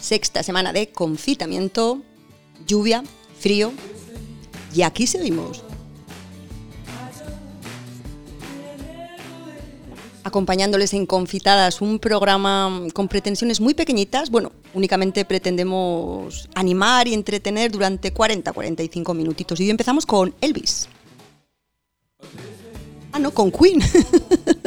Sexta semana de confitamiento, lluvia, frío y aquí seguimos. acompañándoles en Confitadas, un programa con pretensiones muy pequeñitas. Bueno, únicamente pretendemos animar y entretener durante 40-45 minutitos. Y hoy empezamos con Elvis. Ah, no, con Queen.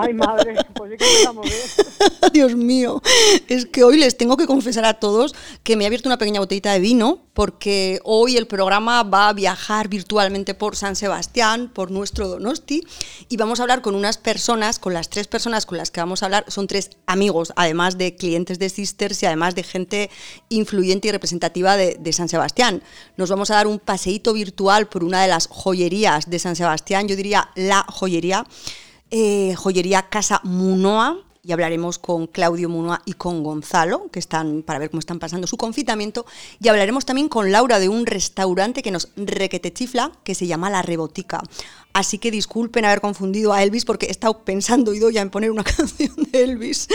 Ay, madre, pues bien. Dios mío, es que hoy les tengo que confesar a todos que me he abierto una pequeña botellita de vino porque hoy el programa va a viajar virtualmente por San Sebastián, por nuestro Donosti, y vamos a hablar con unas personas, con las tres personas con las que vamos a hablar, son tres amigos, además de clientes de Sisters y además de gente influyente y representativa de, de San Sebastián. Nos vamos a dar un paseíto virtual por una de las joyerías de San Sebastián, yo diría la joyería eh, joyería Casa Munoa y hablaremos con Claudio Munoa y con Gonzalo, que están para ver cómo están pasando su confitamiento, y hablaremos también con Laura de un restaurante que nos requete chifla, que se llama La Rebotica. Así que disculpen haber confundido a Elvis porque he estado pensando ido ya en poner una canción de Elvis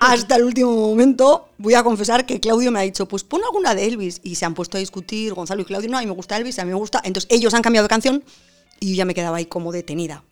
hasta el último momento. Voy a confesar que Claudio me ha dicho, pues pon alguna de Elvis. Y se han puesto a discutir, Gonzalo y Claudio, no, a mí me gusta Elvis, a mí me gusta. Entonces ellos han cambiado de canción y yo ya me quedaba ahí como detenida.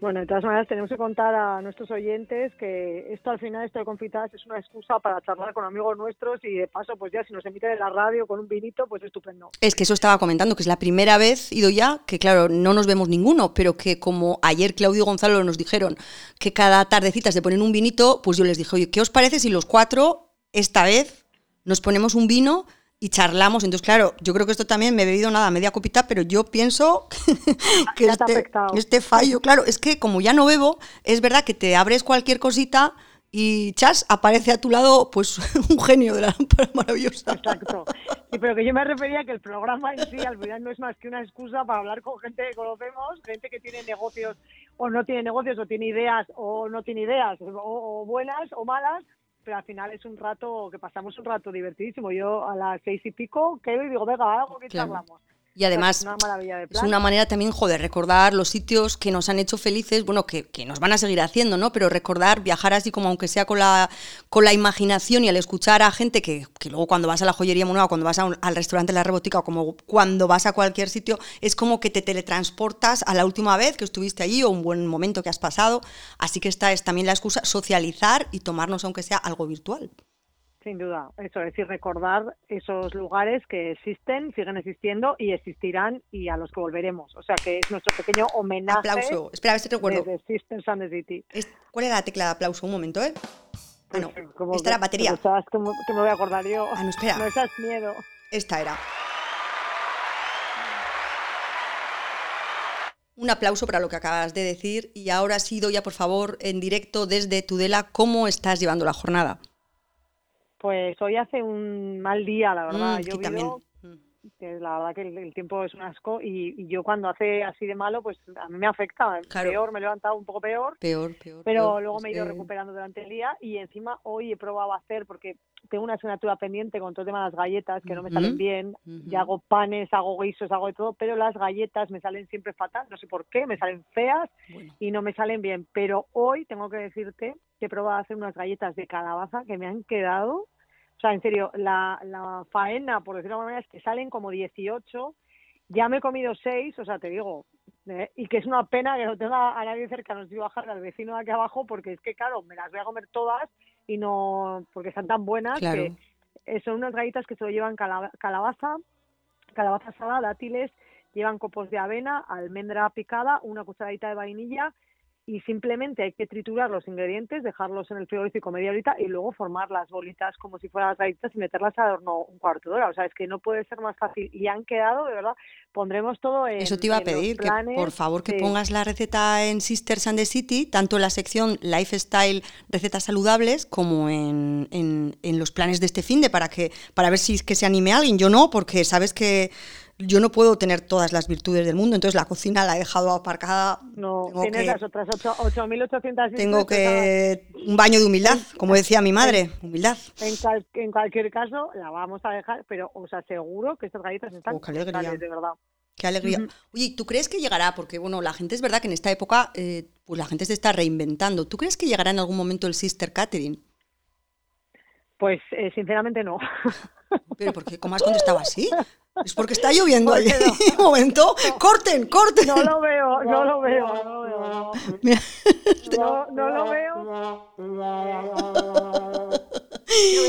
Bueno, de todas maneras tenemos que contar a nuestros oyentes que esto al final, esto de confitadas, es una excusa para charlar con amigos nuestros y de paso, pues ya si nos emiten en la radio con un vinito, pues estupendo. Es que eso estaba comentando, que es la primera vez, ido ya, que claro, no nos vemos ninguno, pero que como ayer Claudio Gonzalo nos dijeron que cada tardecita se ponen un vinito, pues yo les dije, oye, ¿qué os parece si los cuatro, esta vez, nos ponemos un vino y charlamos. Entonces, claro, yo creo que esto también me he bebido nada, media copita, pero yo pienso que este, este, fallo, claro, es que como ya no bebo, es verdad que te abres cualquier cosita y chas, aparece a tu lado pues un genio de la lámpara maravillosa. Exacto. Sí, pero que yo me refería que el programa en sí al final no es más que una excusa para hablar con gente que conocemos, gente que tiene negocios o no tiene negocios o tiene ideas o no tiene ideas o buenas o malas pero al final es un rato que pasamos un rato divertidísimo. Yo a las seis y pico quedo y digo, venga, algo que charlamos. Y además es una, manera también, joder, recordar los sitios que nos han hecho felices, bueno, que, que, nos van a seguir haciendo, ¿no? Pero recordar, viajar así como aunque sea con la, con la imaginación y al escuchar a gente que, que luego cuando vas a la joyería monada, cuando vas al restaurante La Rebotica o como cuando vas a cualquier sitio, es como que te teletransportas a la última vez que estuviste allí o un buen momento que has pasado. Así que esta es también la excusa, socializar y tomarnos aunque sea algo virtual. Sin duda, eso es decir, recordar esos lugares que existen, siguen existiendo y existirán y a los que volveremos. O sea que es nuestro pequeño homenaje. Aplauso. Espera, a ver si te recuerdo. Desde City. ¿Cuál era la tecla de aplauso? Un momento, ¿eh? Ah, no. Esta era batería. Que, me voy a acordar yo. Ah, no, espera. No seas miedo. Esta era. Un aplauso para lo que acabas de decir y ahora sí, ya por favor, en directo desde Tudela, ¿cómo estás llevando la jornada? Pues hoy hace un mal día, la verdad. Mm, yo también. Que la verdad que el, tiempo es un asco y, yo cuando hace así de malo, pues a mí me afecta. Peor, me he levantado un poco peor. Peor, peor. Pero luego me he ido recuperando durante el día y encima hoy he probado a hacer, porque tengo una asignatura pendiente con todo el tema de las galletas que no me salen bien. Ya hago panes, hago guisos, hago de todo, pero las galletas me salen siempre fatal. No sé por qué, me salen feas y no me salen bien. Pero hoy tengo que decirte que he probado a hacer unas galletas de calabaza que me han quedado o sea, en serio, la, la faena, por decirlo de alguna manera, es que salen como 18. Ya me he comido 6, o sea, te digo, eh, y que es una pena que no tenga a nadie cerca, no estoy bajar al vecino de aquí abajo, porque es que, claro, me las voy a comer todas y no, porque están tan buenas que eh, son unas galletas que solo llevan calabaza, calabaza salada, dátiles, llevan copos de avena, almendra picada, una cucharadita de vainilla y simplemente hay que triturar los ingredientes, dejarlos en el frigorífico media horita y luego formar las bolitas como si fueran las galletas y meterlas al horno un cuarto de hora. O sea, es que no puede ser más fácil. Y han quedado, de verdad, pondremos todo en Eso te iba a pedir, que por favor que pongas la receta en Sisters and the City, tanto en la sección Lifestyle, recetas saludables, como en, en, en los planes de este fin de para, que, para ver si es que se anime alguien. Yo no, porque sabes que yo no puedo tener todas las virtudes del mundo, entonces la cocina la he dejado aparcada. No, tienes las otras 8.800 Tengo que un baño de humildad, como decía mi madre, humildad. En, cualquier caso, la vamos a dejar, pero os aseguro que estas galletas están oh, qué alegría. de verdad. Qué alegría. Oye, ¿tú crees que llegará? Porque, bueno, la gente es verdad que en esta época, eh, pues la gente se está reinventando. ¿Tú crees que llegará en algún momento el Sister Catering? Pues eh, sinceramente no. Pero porque cómo has contestado así? Es porque está lloviendo. Un momento. corten, corten. No lo veo, no lo veo, no lo veo. No, no, no lo veo. voy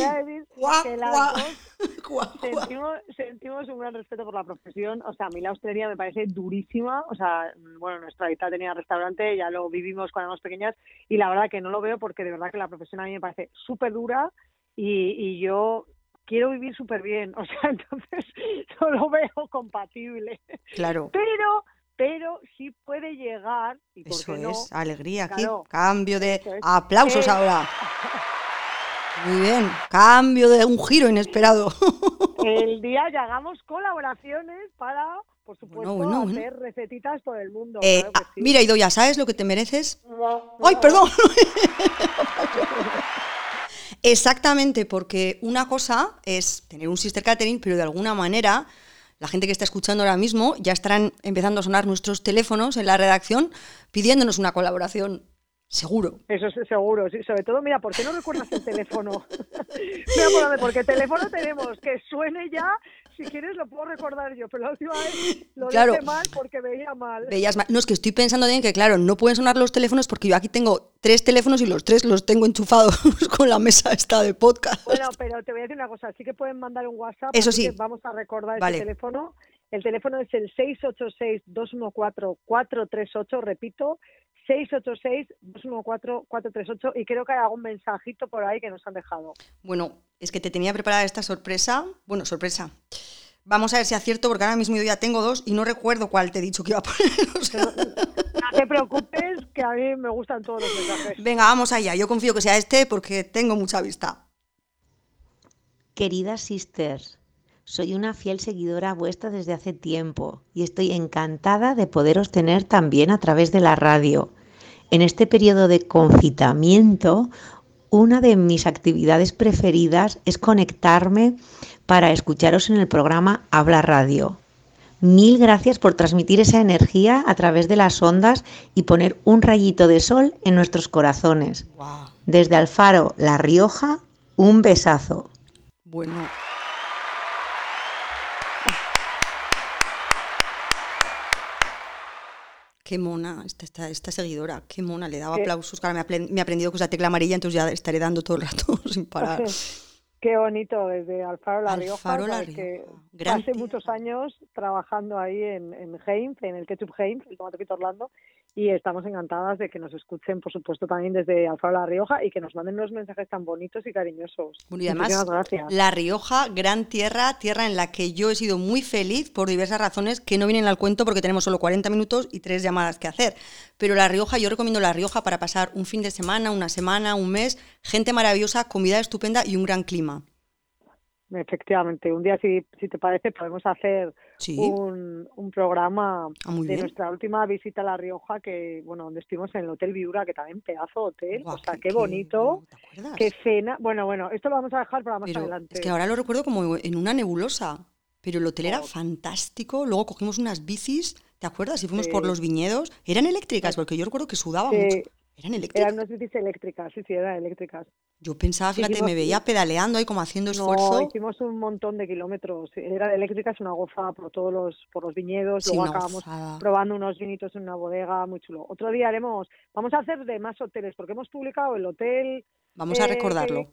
a decir que las sentimos, sentimos, un gran respeto por la profesión. O sea, a mí la hostelería me parece durísima. O sea, bueno, nuestra hija tenía restaurante, ya lo vivimos cuando éramos pequeñas y la verdad que no lo veo porque de verdad que la profesión a mí me parece súper dura y, y yo quiero vivir súper bien, o sea, entonces no lo veo compatible. Claro. Pero, pero sí puede llegar. Y Eso es, alegría aquí, cambio de aplausos ahora. Muy bien, cambio de un giro inesperado. El día ya hagamos colaboraciones para, por supuesto, hacer recetitas por el mundo. Eh, mira, Ido, ya sabes lo que te mereces. ¡Ay, perdón! Exactamente, porque una cosa es tener un sister catering, pero de alguna manera la gente que está escuchando ahora mismo ya estarán empezando a sonar nuestros teléfonos en la redacción pidiéndonos una colaboración. Seguro. Eso es seguro, sí. Sobre todo, mira, ¿por qué no recuerdas el teléfono? mira, porque el teléfono tenemos, que suene ya si quieres lo puedo recordar yo, pero la última vez lo dije mal porque veía mal. Veías mal. No, es que estoy pensando bien que, claro, no pueden sonar los teléfonos porque yo aquí tengo tres teléfonos y los tres los tengo enchufados con la mesa esta de podcast. Bueno, pero te voy a decir una cosa, sí que pueden mandar un WhatsApp. Eso sí. Vamos a recordar el teléfono. El teléfono es el 686-214-438, repito, 686-214-438 y creo que hay algún mensajito por ahí que nos han dejado. Bueno, es que te tenía preparada esta sorpresa. Bueno, sorpresa. Vamos a ver si acierto porque ahora mismo yo ya tengo dos y no recuerdo cuál te he dicho que iba a poner. No te preocupes, que a mí me gustan todos los mensajes. Venga, vamos allá. Yo confío que sea este porque tengo mucha vista. Queridas sisters, soy una fiel seguidora vuestra desde hace tiempo y estoy encantada de poderos tener también a través de la radio. En este periodo de confitamiento, una de mis actividades preferidas es conectarme para escucharos en el programa Habla Radio. Mil gracias por transmitir esa energía a través de las ondas y poner un rayito de sol en nuestros corazones. Desde Alfaro, La Rioja, un besazo. Bueno, Qué mona esta, esta, seguidora, qué mona, le daba aplausos. Claro, me, ha aprendido que es la tecla amarilla, entonces ya estaré dando todo el rato sin parar. Qué bonito, desde Alfaro La Rioja, Alfaro La Rioja. hace muchos años trabajando ahí en, en Heinz, en el Ketchup Heinz, el tomate Orlando, y estamos encantadas de que nos escuchen, por supuesto, también desde Alfaro La Rioja y que nos manden unos mensajes tan bonitos y cariñosos. y además, gracias. La Rioja, gran tierra, tierra en la que yo he sido muy feliz por diversas razones que no vienen al cuento porque tenemos solo 40 minutos y tres llamadas que hacer. Pero La Rioja, yo recomiendo La Rioja para pasar un fin de semana, una semana, un mes, gente maravillosa, comida estupenda y un gran clima. Efectivamente, un día si, si te parece podemos hacer un, un, programa ah, de nuestra última visita a La Rioja, que bueno, donde estuvimos en el Hotel Viura, que también pedazo hotel, o sea, qué, bonito, qué, cena. Bueno, bueno, esto lo vamos a dejar para más adelante. Es que ahora lo recuerdo como en una nebulosa, pero el hotel era fantástico, luego cogimos unas bicis, ¿te acuerdas? Y fuimos por los viñedos, eran eléctricas, porque yo recuerdo que sudaba mucho. ¿Eran eléctricas? Eran unas bicis eléctricas, sí, sí, eran eléctricas. Yo pensaba, fíjate, me veía pedaleando ahí como haciendo esfuerzo. No, hicimos un montón de kilómetros. Era eléctrica, es una goza por todos los, por los viñedos. Luego acabamos probando unos vinitos en una bodega, muy chulo. Otro día haremos, vamos a hacer de más hoteles, porque hemos publicado el hotel. Vamos a recordarlo.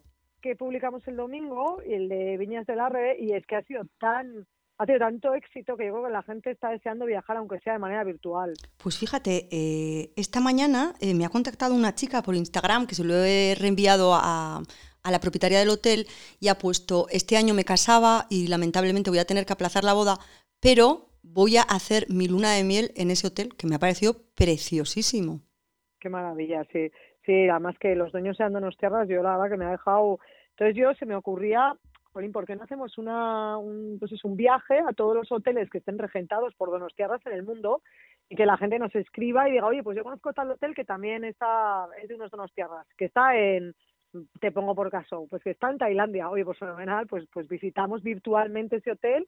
Que, que, publicamos el domingo, el de Viñas del Arre, y es que ha sido tan ha tenido tanto éxito que yo creo que la gente está deseando viajar, aunque sea de manera virtual. Pues fíjate, eh, esta mañana eh, me ha contactado una chica por Instagram que se lo he reenviado a, a la propietaria del hotel y ha puesto, este año me casaba y lamentablemente voy a tener que aplazar la boda, pero voy a hacer mi luna de miel en ese hotel, que me ha parecido preciosísimo. Qué maravilla, sí. Sí, además que los dueños sean unos tierras, yo la verdad que me ha dejado... Entonces yo se me ocurría ¿por qué no hacemos una, un, pues es un viaje a todos los hoteles que estén regentados por Donostiarras en el mundo y que la gente nos escriba y diga, oye, pues yo conozco tal hotel que también está, es de unos Donostiarras, que está en, te pongo por caso, pues que está en Tailandia, oye, pues fenomenal, pues, pues visitamos virtualmente ese hotel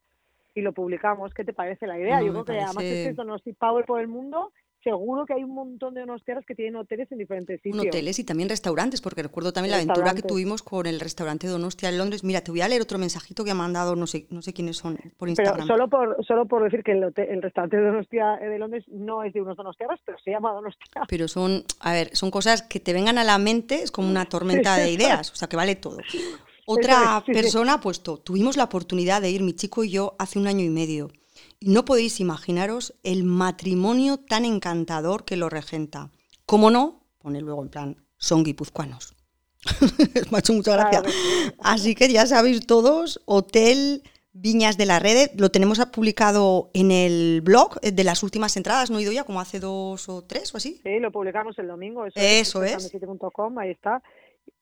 y lo publicamos. ¿Qué te parece la idea? yo creo que además es que Donosti Power por el mundo seguro que hay un montón de donostiarras que tienen hoteles en diferentes sitios. hoteles y también restaurantes, porque recuerdo también la aventura que tuvimos con el restaurante Donostia en Londres. Mira, te voy a leer otro mensajito que ha mandado, no sé, no sé quiénes son, por Instagram. Pero solo por, solo por decir que el, el restaurante Donostia de Londres no es de unos donostiarras, pero se llama Donostia. Pero son, a ver, son cosas que te vengan a la mente, es como una tormenta de ideas, o sea, que vale todo. Otra persona ha puesto, tuvimos la oportunidad de ir mi chico y yo hace un año y medio. No podéis imaginaros el matrimonio tan encantador que lo regenta. ¿Cómo no? Pone luego en plan, son guipuzcoanos. Me ha hecho mucha gracia. Así que ya sabéis todos, Hotel Viñas de la Red, lo tenemos publicado en el blog de las últimas entradas, ¿no he ido ya? Como hace dos o tres o así. Sí, lo publicamos el domingo. Eso, es. ahí está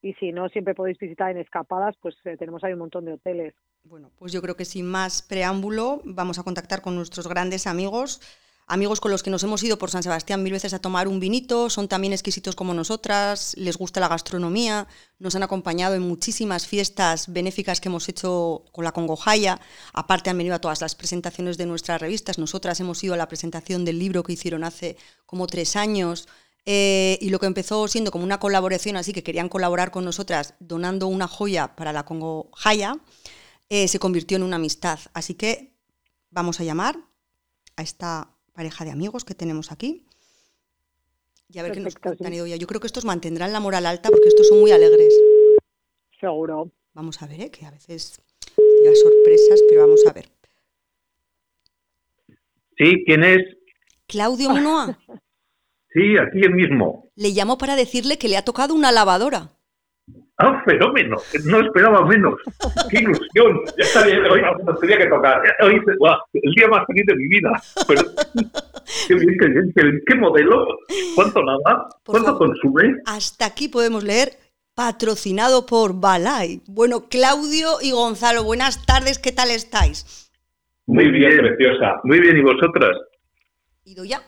y si no, siempre podéis visitar en escapadas, pues eh, tenemos ahí un montón de hoteles. Bueno, pues yo creo que sin más preámbulo vamos a contactar con nuestros grandes amigos, amigos con los que nos hemos ido por San Sebastián mil veces a tomar un vinito, son también exquisitos como nosotras, les gusta la gastronomía, nos han acompañado en muchísimas fiestas benéficas que hemos hecho con la Congojaya, aparte han venido a todas las presentaciones de nuestras revistas, nosotras hemos ido a la presentación del libro que hicieron hace como tres años, eh, y lo que empezó siendo como una colaboración, así que querían colaborar con nosotras donando una joya para la Congo Jaya, eh, se convirtió en una amistad. Así que vamos a llamar a esta pareja de amigos que tenemos aquí y a ver qué nos cuentan. Yo creo que estos mantendrán la moral alta porque estos son muy alegres. Seguro. Vamos a ver, ¿eh? que a veces hay sorpresas, pero vamos a ver. Sí, ¿quién es? Claudio Munoa. Sí, aquí el mismo. Le llamo para decirle que le ha tocado una lavadora. ¡Ah, fenómeno! No esperaba menos. ¡Qué ilusión! Ya sabía, hoy nos tenía que tocar. Hoy, el día más feliz de mi vida. Pero, qué bien, qué bien, qué, modelo. ¿Cuánto nada? ¿Cuánto consume? Hasta aquí podemos leer patrocinado por Balay. Bueno, Claudio y Gonzalo, buenas tardes, ¿qué tal estáis? Muy bien, preciosa. Muy bien, ¿y vosotras? ¿Ido ya?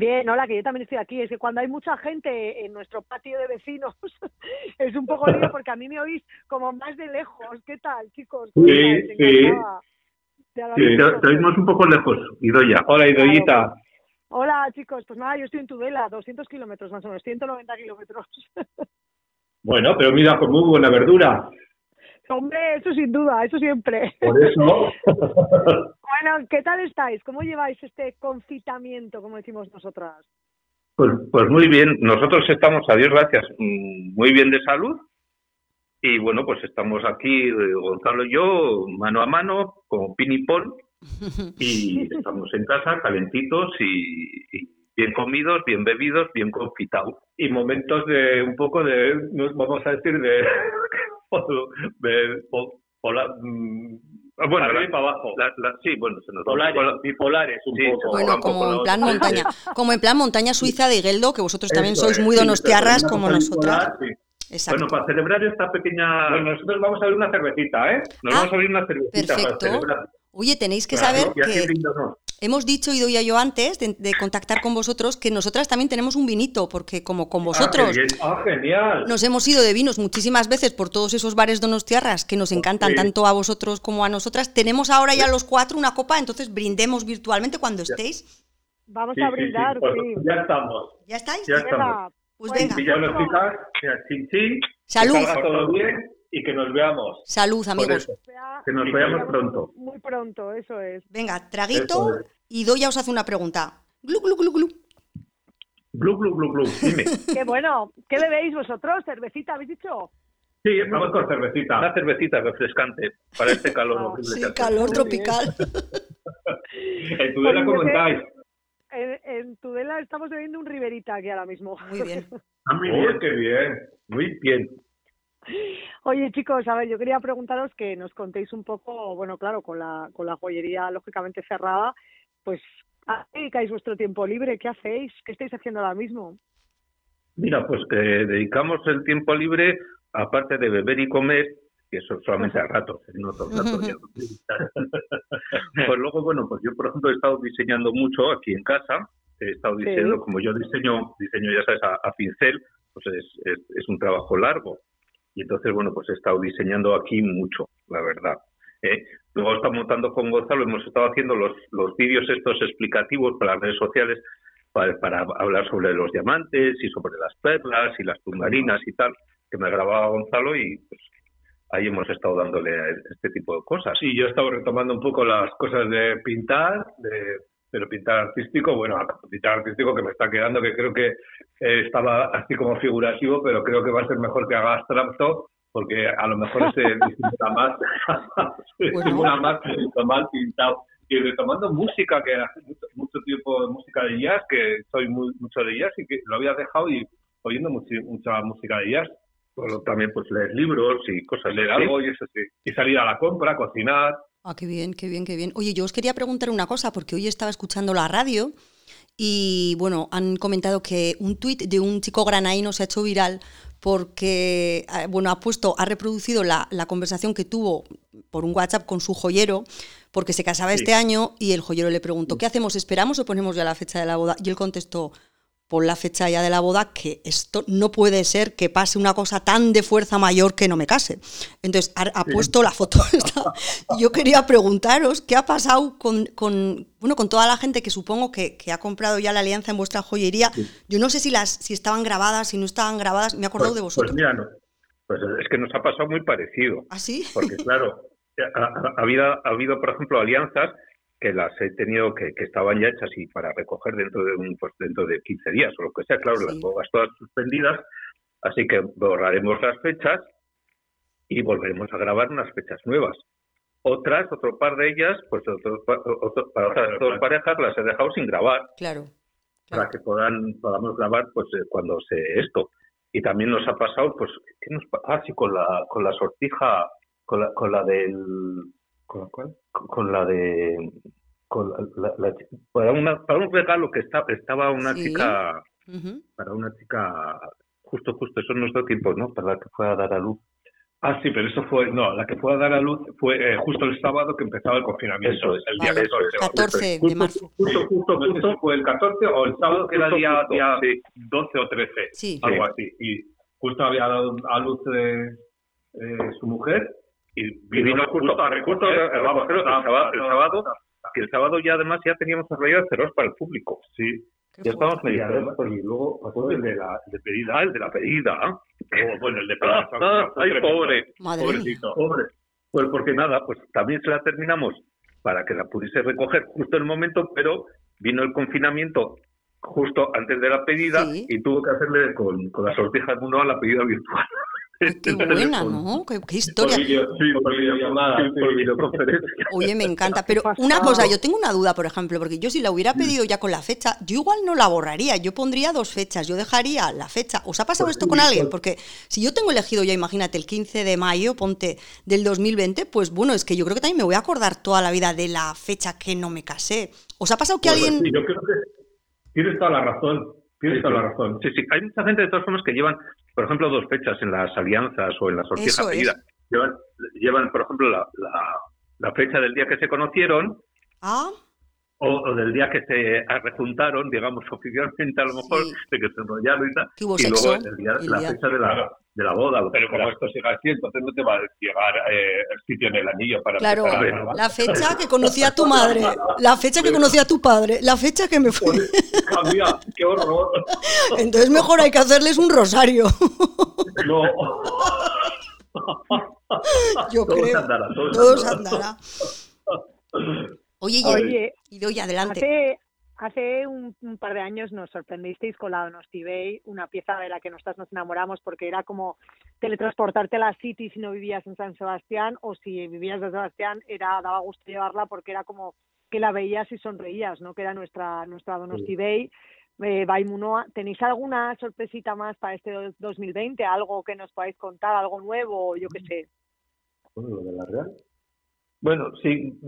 Bien, hola, que yo también estoy aquí. Es que cuando hay mucha gente en nuestro patio de vecinos es un poco lío porque a mí me oís como más de lejos. ¿Qué tal, chicos? Sí, sí. Sí, te, oímos un poco lejos, Idoya. Hola, Idoyita. Hola, chicos. Pues nada, yo estoy en Tudela, 200 kilómetros más o menos, 190 kilómetros. bueno, pero mira, con muy buena verdura. Hombre, eso sin duda, eso siempre. Por eso. bueno, ¿qué tal estáis? ¿Cómo lleváis este confitamiento, como decimos nosotras? Pues, pues muy bien, nosotros estamos, a Dios gracias, mm, muy bien de salud. Y bueno, pues estamos aquí, eh, Gonzalo y yo, mano a mano, como pin y pon, y estamos en casa, calentitos y, bien comidos, bien bebidos, bien confitados. Y momentos de un poco de, vamos a decir, de Mm, ah, bueno, para para abajo. sí, bueno, se nos Polares, bipolares un poco. Bueno, como en plan montaña, como en plan montaña suiza de Geldo, que vosotros también sois muy donostiarras como nosotras. Bueno, para celebrar esta pequeña... Bueno, nosotros vamos a abrir una cervecita, ¿eh? Nos vamos a abrir una cervecita perfecto. para celebrar. Oye, tenéis que saber que hemos dicho, y doy yo antes de, contactar con vosotros, que nosotras también tenemos un vinito, porque como con ah, vosotros ah, genial. nos hemos ido de vinos muchísimas veces por todos esos bares donostiarras que nos encantan tanto a vosotros como a nosotras, tenemos ahora ya los cuatro una copa, entonces brindemos virtualmente cuando estéis. Vamos a brindar, pues sí, Ya estamos. ¿Ya estáis? Ya estamos. Pues, venga. Salud. Que todo bien y que nos veamos. Salud, amigos. Que nos veamos pronto. Muy pronto, eso es. Venga, traguito y Doya os hace una pregunta. Glu, glu, glu, glu. Glu, glu, glu, glu. Dime. Qué bueno. ¿Qué bebéis vosotros? ¿Cervecita habéis dicho? Sí, vamos con cervecita. Una cervecita refrescante para este calor Sí, calor tropical. ¿En Tudela cómo estáis? En, Tudela estamos bebiendo un Riverita aquí ahora mismo. Muy bien. Ah, muy bien, qué bien. Muy bien. Oye, chicos, a ver, yo quería preguntaros que nos contéis un poco, bueno, claro, con la, con la joyería lógicamente cerrada, pues, ¿a qué dedicáis vuestro tiempo libre? ¿Qué hacéis? ¿Qué estáis haciendo ahora mismo? Mira, pues que dedicamos el tiempo libre, aparte de beber y comer, que eso solamente a ratos, no todo el pues luego, bueno, pues yo, por ejemplo, he estado diseñando mucho aquí en casa, he estado diseñando, como yo diseño, diseño ya sabes, a, pincel, pues es, es un trabajo largo y entonces, bueno, pues he estado diseñando aquí mucho, la verdad. ¿eh? Luego estamos montando con Gonzalo, hemos estado haciendo los, los vídeos estos explicativos para las redes sociales, para, hablar sobre los diamantes y sobre las perlas y las tumbarinas y tal, que me grababa Gonzalo y pues ahí hemos estado dándole este tipo de cosas. Sí, yo he estado retomando un poco las cosas de pintar, de, pero pintar artístico, bueno, pintar artístico que me está quedando, que creo que eh, estaba así como figurativo, pero creo que va a ser mejor que haga abstracto, porque a lo mejor se disimula más, se disimula más lo mal pintado. Y retomando música, que hace mucho, tiempo música de jazz, que soy muy, mucho de jazz y que lo había dejado y oyendo mucha música de jazz también pues leer libros y cosas, leer algo y eso sí. Y salir a la compra, cocinar. Ah, qué bien, qué bien, qué bien. Oye, yo os quería preguntar una cosa, porque hoy estaba escuchando la radio y bueno, han comentado que un tuit de un chico granaíno se ha hecho viral porque, eh, bueno, ha puesto, ha reproducido la, conversación que tuvo por un WhatsApp con su joyero, porque se casaba este año y el joyero le preguntó, ¿qué hacemos? ¿Esperamos o ponemos ya la fecha de la boda? Y él contestó, por la fecha ya de la boda que esto no puede ser que pase una cosa tan de fuerza mayor que no me case. Entonces ha, puesto la foto. Yo quería preguntaros qué ha pasado con, bueno, con toda la gente que supongo que, ha comprado ya la alianza en vuestra joyería. Yo no sé si las si estaban grabadas, si no estaban grabadas. Me he acordado pues, de vosotros. Pues mira, no. pues es que nos ha pasado muy parecido. ¿Ah, sí? Porque claro, ha habido, ha habido, por ejemplo, alianzas que las he tenido que, que estaban ya hechas y para recoger dentro de un pues dentro de 15 días o lo que sea, claro, las bodas todas suspendidas, así que borraremos las fechas y volveremos a grabar unas fechas nuevas. Otras, otro par de ellas, pues para otras dos parejas las he dejado sin grabar. Claro. Para que puedan, podamos grabar pues eh, cuando se esto. Y también nos ha pasado, pues, ¿qué nos Ah, sí, con la, con la sortija, con la, con la del ¿Con la cuál? Con la de. Con la, para, una, para un regalo que está, estaba una chica. Para una chica. Justo, justo, eso no es de tiempo, ¿no? Para la que fue a dar a luz. Ah, sí, pero eso fue, no, la que fue a dar a luz fue eh, justo el sábado que empezaba el confinamiento. el día 14 de marzo. Justo, justo, justo, fue el 14 o el sábado que era día, día 12 o 13, sí. algo así. Y justo había dado a luz de, eh, su mujer y vino, justo, el, el, sábado, el, sábado, que el sábado ya además ya teníamos arrollado cerrados para el público. Sí. Ya estábamos meditando. Y luego pasó el de la de pedida. Ah, el de la pedida. Oh, bueno, el de pedida. Ah, ay, pobre. Pobrecito. Pobre. Pues porque nada, pues también se la terminamos para que la pudiese recoger justo en el momento, pero vino el confinamiento justo antes de la pedida y tuvo que hacerle con, con la sortija de uno a la pedida virtual. Qué buena, ¿no? Qué, historia. Oye, me encanta. Pero una cosa, yo tengo una duda, por ejemplo, porque yo si la hubiera pedido ya con la fecha, yo igual no la borraría. Yo pondría dos fechas. Yo dejaría la fecha. ¿Os ha pasado pues esto con alguien? Pues porque si yo tengo elegido ya, imagínate, el 15 de mayo, ponte, del 2020, pues bueno, es que yo creo que también me voy a acordar toda la vida de la fecha que no me casé. ¿Os ha pasado que pues alguien...? Sí, yo creo que tienes toda la razón. Tienes toda la razón. Sí, sí. Hay mucha gente de todas formas que llevan por ejemplo, dos fechas en las alianzas o en las sortijas llevan, llevan, por ejemplo, la, la, fecha del día que se conocieron. Ah. O, del día que se rejuntaron, digamos, oficialmente a lo mejor, de que se enrollaron y tal. y luego el día, la fecha de la, de la boda. Pero como esto siga así, entonces no te va a llegar eh, el sitio en el anillo para Claro, la fecha que conocí a tu madre, la fecha que conocí a tu padre, la fecha que me fui. Cambia, qué horror. Entonces mejor hay que hacerles un rosario. No. Yo todos creo. Andará, todos, todos andará. Oye, Oye, y doy adelante. Hace, hace un, par de años nos sorprendisteis con la Donosti Bay, una pieza de la que nosotras nos enamoramos porque era como teletransportarte a la City si no vivías en San Sebastián o si vivías en San Sebastián era daba gusto llevarla porque era como que la veías y sonreías, ¿no? Que era nuestra nuestra Donosti Bay. Eh, Baimunoa, ¿tenéis alguna sorpresita más para este 2020? ¿Algo que nos podáis contar? ¿Algo nuevo? Yo qué sé. Bueno, lo de la Real. Bueno, sí,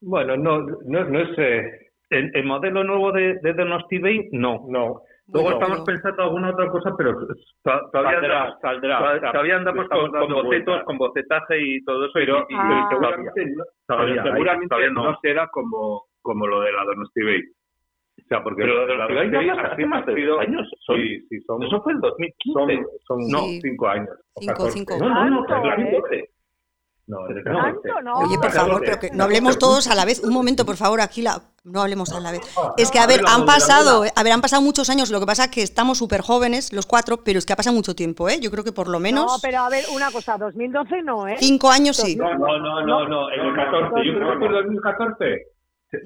bueno, no, no, no es. Eh, el, modelo nuevo de, de Donosti Bay, no. No. Luego estamos pensando alguna otra cosa, pero todavía, saldrá, todavía andamos con, con bocetos, con bocetaje y todo eso. Pero, y, ah. seguramente, no, todavía, seguramente no. será como, como lo de la Donosti Bay. O sea, porque pero la Donosti Bay hace más de dos años. Son, sí, sí, son, eso fue en 2015. Son, son no, cinco años. Cinco, cinco. No, no, no, claro. No, ¿Tanto? No. Oye, por favor, pero que no hablemos todos a la vez. Un momento, por favor, aquí la, no hablemos a la vez. Es que, a ver, han pasado, a ver, han pasado muchos años. Lo que pasa es que estamos súper jóvenes, los cuatro, pero es que ha pasado mucho tiempo, ¿eh? Yo creo que por lo menos. No, pero a ver, una cosa, 2012 no, ¿eh? Cinco años sí. No, no, no, no, no, en el 14. Yo creo que por 2014.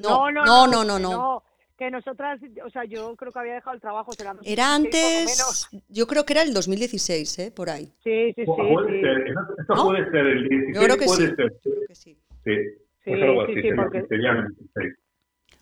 No, no, no, no, no. Que nosotras, o sea, yo creo que había dejado el trabajo. Será, era antes, yo creo que era el 2016, ¿eh? Por ahí. Sí, sí, sí. Puede sí. ser, esto ¿No? puede ser el 16, yo creo que puede sí. ser. Yo creo que sí. Sí, pues algo así, sí, porque... 16.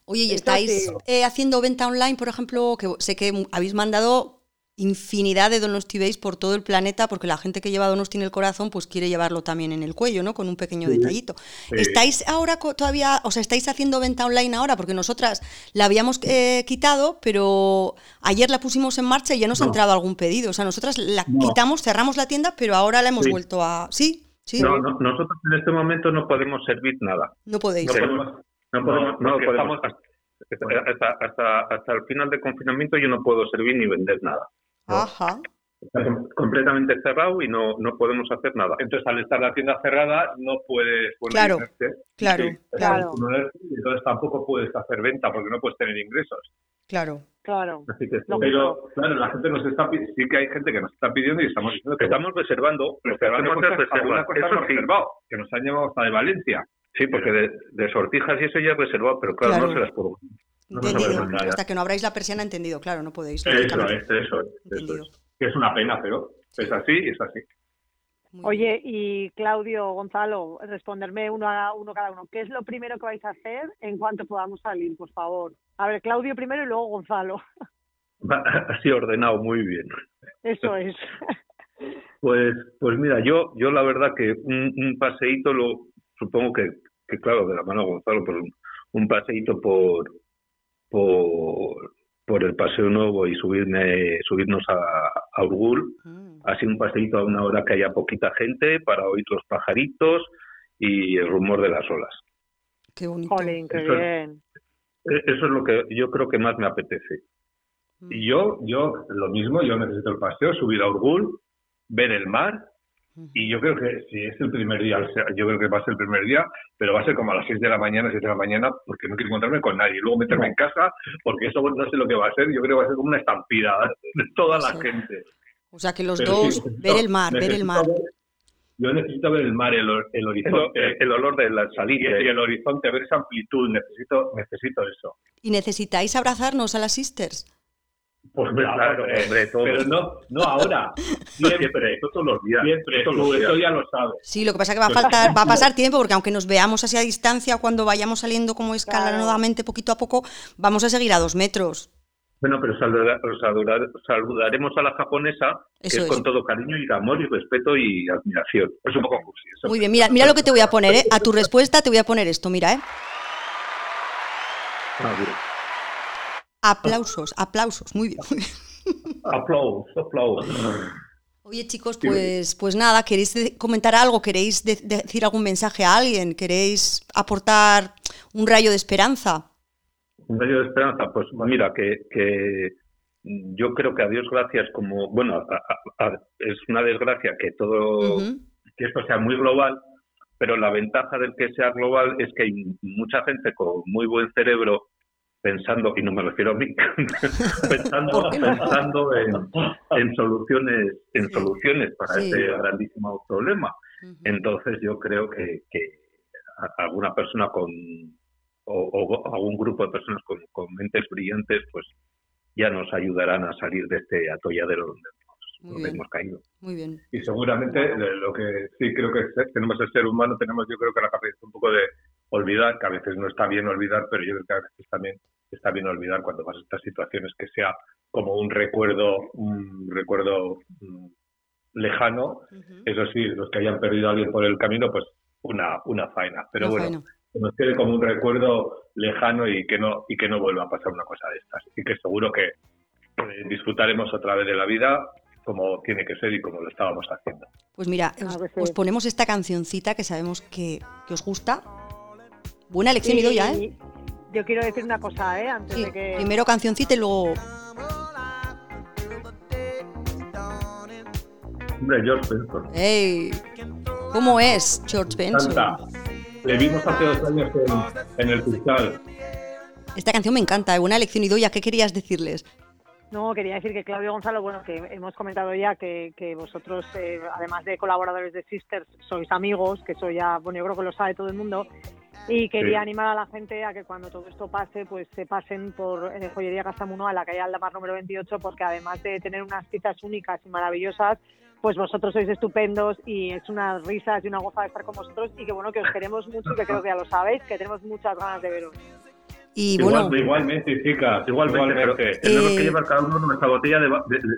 Oye, ¿y estáis eh, haciendo venta online, por ejemplo? Que sé que habéis mandado infinidad de Donosti Base por todo el planeta, porque la gente que lleva Donosti en el corazón, pues quiere llevarlo también en el cuello, ¿no? Con un pequeño detallito. ¿Estáis ahora todavía, o sea, estáis haciendo venta online ahora? Porque nosotras la habíamos eh, quitado, pero ayer la pusimos en marcha y ya nos ha entrado algún pedido. O sea, nosotras la quitamos, cerramos la tienda, pero ahora la hemos vuelto a... ¿Sí? ¿Sí? No, nosotros en este momento no podemos servir nada. No podéis. No podemos, no podemos, no podemos hasta, hasta, hasta el final del confinamiento yo no puedo servir ni vender nada. Ajá. Está completamente cerrado y no, no podemos hacer nada. Entonces, al estar la tienda cerrada, no puedes Claro, claro, claro. Entonces, tampoco puedes hacer venta porque no puedes tener ingresos. Claro. Claro. Así que, pero, claro, la gente nos está sí que hay gente que nos está pidiendo y estamos diciendo que estamos reservando, reservando cosas, reserva. cosas Eso reservado, que nos han llevado hasta de Valencia. Sí, porque de, de, sortijas y eso ya es reservado, pero claro, claro. no se las puedo entendido. Hasta que no abráis la persiana, entendido, claro, no podéis. Eso es, eso es. Que es una pena, pero es así y es así. Oye, y Claudio, Gonzalo, responderme uno a uno cada uno. ¿Qué es lo primero que vais a hacer en cuanto podamos salir, por favor? A ver, Claudio primero y luego Gonzalo. Así ordenado, muy bien. Eso es. Pues, pues mira, yo, yo la verdad que un, un paseíto lo supongo que, que claro, de la mano de Gonzalo, pero un, un paseíto por, por, por el Paseo Nuevo y subirme, subirnos a, a Urgul. Mm. Así un paseíto a una hora que haya poquita gente para oír los pajaritos y el rumor de las olas. Qué bonito. qué eso, bien. Es, eso es lo que yo creo que más me apetece. Mm. Y yo, yo lo mismo, yo necesito el paseo, subir a Urgul, ver el mar y yo creo que si es el primer día, yo creo que va a ser el primer día, pero va a ser como a las 6 de la mañana, 7 de la mañana, porque no quiero encontrarme con nadie. Luego meterme en casa, porque eso no sé lo que va a ser. Yo creo que va a ser como una estampida de toda la gente. O sea, que los dos, ver el mar, ver el mar. yo necesito ver el mar, el, el horizonte, el, olor de la salida y el horizonte, ver esa amplitud. Necesito, necesito eso. ¿Y necesitáis abrazarnos a las sisters? Pues claro, hombre, pero no, no ahora, siempre, todos los días, siempre, todos los días. eso ya lo sabes. Sí, lo que pasa es que va a faltar, va a pasar tiempo, porque aunque nos veamos así a distancia, cuando vayamos saliendo como escala claro. nuevamente poquito a poco, vamos a seguir a dos metros. Bueno, pero saludar, saludaremos a la japonesa, que es, es, con todo cariño y amor y respeto y admiración. Es un poco cursi. Muy bien, mira, mira lo que te voy a poner, ¿eh? A tu respuesta te voy a poner esto, mira, ¿eh? Ah, bien. Aplausos, aplausos, muy bien. Muy bien. Aplausos, aplausos. Oye chicos, pues, pues nada, ¿queréis comentar algo? ¿Queréis de decir algún mensaje a alguien? ¿Queréis aportar un rayo de esperanza? Un rayo de esperanza, pues mira, que, que yo creo que a Dios gracias como, bueno, a, a, es una desgracia que todo, uh -huh. que esto sea muy global, pero la ventaja del que sea global es que hay mucha gente con muy buen cerebro pensando, y no me refiero a mí, pensando, pensando en, en, soluciones, en sí. soluciones para sí. este grandísimo problema. Uh -huh. Entonces yo creo que, que alguna persona con o, o, algún grupo de personas con, con, mentes brillantes, pues ya nos ayudarán a salir de este atolladero donde, nos, donde hemos caído. Muy bien. Y seguramente lo que sí creo que tenemos el ser humano, tenemos yo creo que la capacidad un poco de olvidar, que a veces no está bien olvidar, pero yo creo que a veces también está bien olvidar cuando pasan estas situaciones que sea como un recuerdo, un recuerdo um, lejano. Uh -huh. Eso sí, los que hayan perdido a alguien por el camino, pues una, una faena. Pero una bueno, faena. que nos quede como un recuerdo lejano y que no y que no vuelva a pasar una cosa de estas. Y que seguro que eh, disfrutaremos otra vez de la vida como tiene que ser y como lo estábamos haciendo. Pues mira, os, os ponemos esta cancioncita que sabemos que, que os gusta Buena elección, sí, ya, ¿eh? Yo quiero decir una cosa, ¿eh? Antes sí, de que... Primero cancioncita y luego... Hombre, George Benson. ¡Ey! ¿Cómo es George Benson? Le vimos hace dos años en, el cristal. Esta canción me encanta, buena lección. Y ¿qué querías decirles? No, quería decir que Claudio Gonzalo, bueno, que hemos comentado ya que, vosotros, eh, además de colaboradores de Sisters, sois amigos, que eso ya, bueno, yo creo que lo sabe todo el mundo, y quería animar a la gente a que cuando todo esto pase, pues se pasen por eh, Joyería Casamuno a la calle Aldamar número 28, porque además de tener unas piezas únicas y maravillosas, pues vosotros sois estupendos y es una risa y una goza de estar con vosotros y que bueno, que os queremos mucho y que creo que ya lo sabéis, que tenemos muchas ganas de veros. Y bueno, igualmente, chicas, igualmente, pero que tenemos que llevar cada uno nuestra botella de,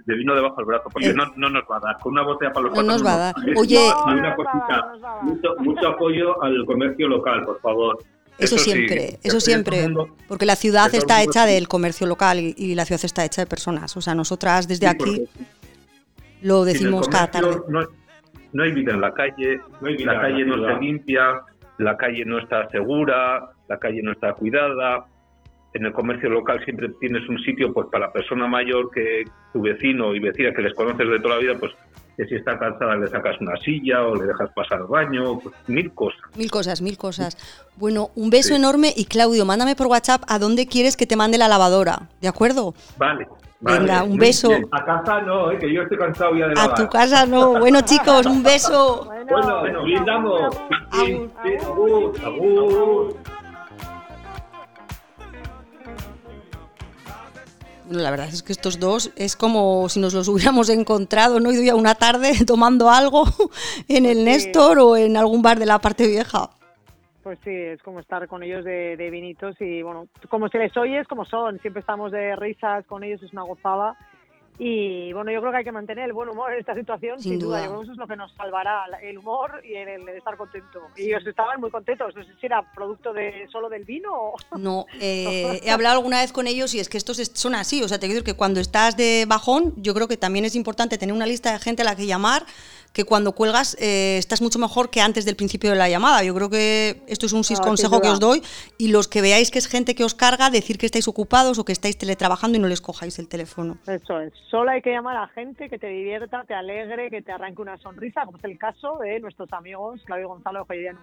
de, vino debajo del brazo, porque no, no, nos va a dar. Con una botella para los No nos va a dar. Oye, una cosita, mucho, mucho apoyo al comercio local, por favor. Eso, siempre, eso siempre, porque la ciudad está hecha del comercio local y, la ciudad está hecha de personas. O sea, nosotras desde aquí lo decimos cada tarde. No, no, hay vida en la calle, la calle no está limpia, la calle no está segura, la calle no está cuidada. En el comercio local siempre tienes un sitio pues para la persona mayor que tu vecino y vecina que les conoces de toda la vida, pues que si está cansada le sacas una silla o le dejas pasar al baño, pues, mil cosas. Mil cosas, mil cosas. Bueno, un beso enorme y Claudio, mándame por WhatsApp a dónde quieres que te mande la lavadora, ¿de acuerdo? Vale. Venga, un beso. A casa no, eh, que yo estoy cansado ya de. A tu casa no. Bueno, chicos, un beso. Bueno, bueno, brindamos. Bueno, la verdad es que estos dos es como si nos los hubiéramos encontrado, ¿no? Ido ya una tarde tomando algo en el Néstor o en algún bar de la parte vieja. Pues sí, es como estar con ellos de, de vinitos y bueno, como se les oye es como son, siempre estamos de risas con ellos, es una gozada. Y bueno, yo creo que hay que mantener el buen humor en esta situación, sin, duda. Yo creo que eso es lo que nos salvará, el humor y el, estar contento. Y ellos estaban muy contentos, no sé si era producto de solo del vino o... No, eh, he hablado alguna vez con ellos y es que estos son así, o sea, te quiero decir que cuando estás de bajón, yo creo que también es importante tener una lista de gente a la que llamar, que cuando cuelgas eh, estás mucho mejor que antes del principio de la llamada. Yo creo que esto es un consejo que os doy y los que veáis que es gente que os carga, decir que estáis ocupados o que estáis teletrabajando y no les cojáis el teléfono. Eso es, solo hay que llamar a gente que te divierta, te alegre, que te arranque una sonrisa, como es el caso de nuestros amigos Claudio Gonzalo de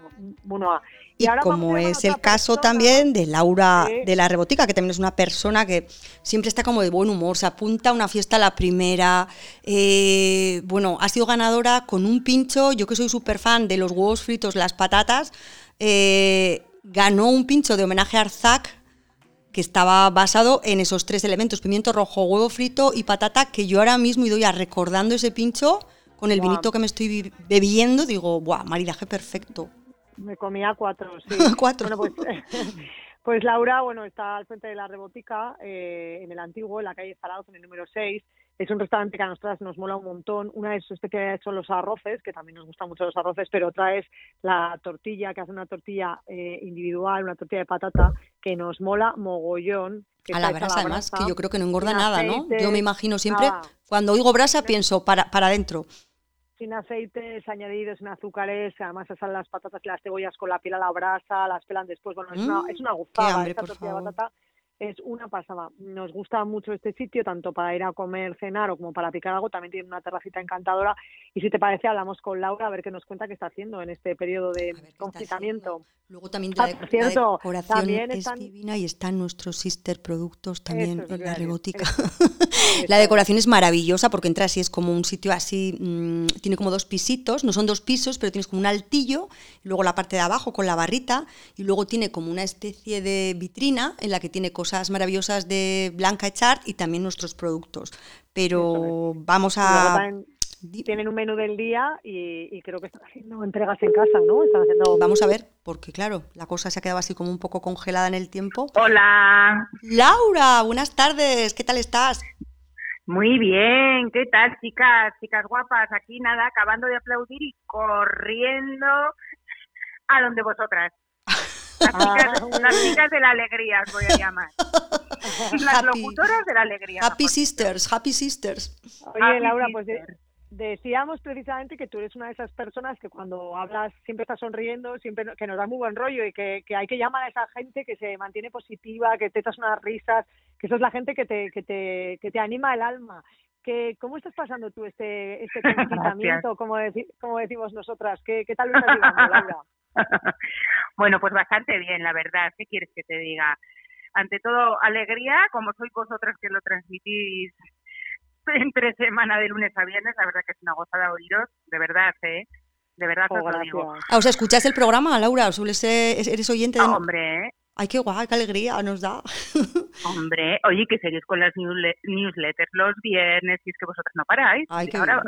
Munoa. Y, ahora como es el caso también de Laura de la Rebotica, que también es una persona que siempre está como de buen humor, se apunta a una fiesta a la primera, eh, bueno, ha sido ganadora con un pincho, yo que soy súper fan de los huevos fritos, las patatas, eh, ganó un pincho de homenaje a Arzac que estaba basado en esos tres elementos, pimiento rojo, huevo frito y patata, que yo ahora mismo ido ya recordando ese pincho con el vinito que me estoy bebiendo, digo, ¡buah, maridaje perfecto! Me comía cuatro, sí. cuatro. pues, pues, Laura, bueno, está al frente de la Rebotica, eh, en el antiguo, en la calle Zarauz, en el número 6, es un restaurante que a nosotras nos mola un montón. Una de sus especialidades son los arroces, que también nos gustan mucho los arroces, pero otra es la tortilla, que hace una tortilla eh, individual, una tortilla de patata, que nos mola mogollón. a la brasa, además, que yo creo que no engorda nada, ¿no? Yo me imagino siempre, cuando oigo brasa, pienso para, para adentro sin aceites añadidos, sin azúcares, además asan las patatas y las cebollas con la piel a la brasa, las pelan después, bueno, es una, mm, es una gustada esta tortilla de patata es una pasada. Nos gusta mucho este sitio, tanto para ir a comer, cenar o como para picar algo. También tiene una terracita encantadora. Y si te parece, hablamos con Laura a ver qué nos cuenta qué está haciendo en este periodo de confinamiento. Luego también la, ah, cierto, decoración es divina y están nuestros sister productos también en la rebotica. la decoración es maravillosa porque entras y es como un sitio así, mm, tiene como dos pisitos, no son dos pisos, pero tienes como un altillo, y luego la parte de abajo con la barrita, y luego tiene como una especie de vitrina en la que tiene cosas maravillosas de Blanca Echart y también nuestros productos. Pero vamos a tienen un menú del día y, creo que están haciendo entregas en casa, ¿no? Están haciendo... Vamos a ver, porque claro, la cosa se ha quedado así como un poco congelada en el tiempo. Hola. Laura, buenas tardes, ¿qué tal estás? Muy bien, ¿qué tal, chicas? Chicas guapas, aquí nada, acabando de aplaudir y corriendo a donde vosotras. Las chicas, de la alegría os voy a llamar. Las locutoras de la alegría. Happy Sisters, Happy Sisters. Oye, Laura, pues decíamos precisamente que tú eres una de esas personas que cuando hablas siempre estás sonriendo, siempre que nos da muy buen rollo y que, hay que llamar a esa gente que se mantiene positiva, que te echas unas risas, que eso es la gente que te, que te, que te anima el alma. Que, ¿cómo estás pasando tú este, este confinamiento, como, como decimos nosotras? ¿Qué, qué tal lo estás llevando, Laura? bueno, pues bastante bien, la verdad. ¿Qué quieres que te diga? Ante todo, alegría, como sois vosotras que lo transmitís entre semana de lunes a viernes, la verdad que es una gozada oíros, de verdad, ¿eh? De verdad os lo digo. Ah, o sea, ¿escuchas el programa, Laura? ¿Eres oyente de...? hombre, Ay, qué guay, qué alegría nos da. Hombre, oye, que seguís con las newsletters los viernes, y es que vosotras no paráis. Ay, qué ahora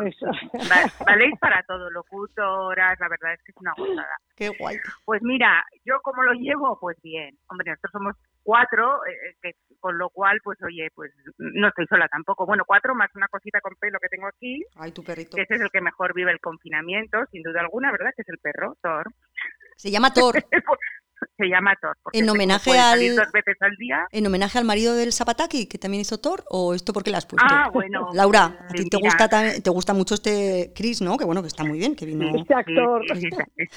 valéis para todo, locutoras, la verdad es que es una gozada. Qué guay. Pues mira, yo como lo llevo, pues bien. Hombre, nosotros somos cuatro, eh, que, con lo cual, pues oye, pues no estoy sola tampoco. Bueno, cuatro más una cosita con pelo que tengo aquí. Ay, tu perrito. ese es el que mejor vive el confinamiento, sin duda alguna, ¿verdad? Que es el perro, Thor. Se llama Thor. Se llama Thor. En homenaje al dos veces al día. En homenaje al marido del Zapataki, que también hizo Thor, o esto porque la has puesto. Ah, bueno. Laura, a ti te gusta te gusta mucho este Chris, ¿no? Que bueno, que está muy bien, que vino. Este actor.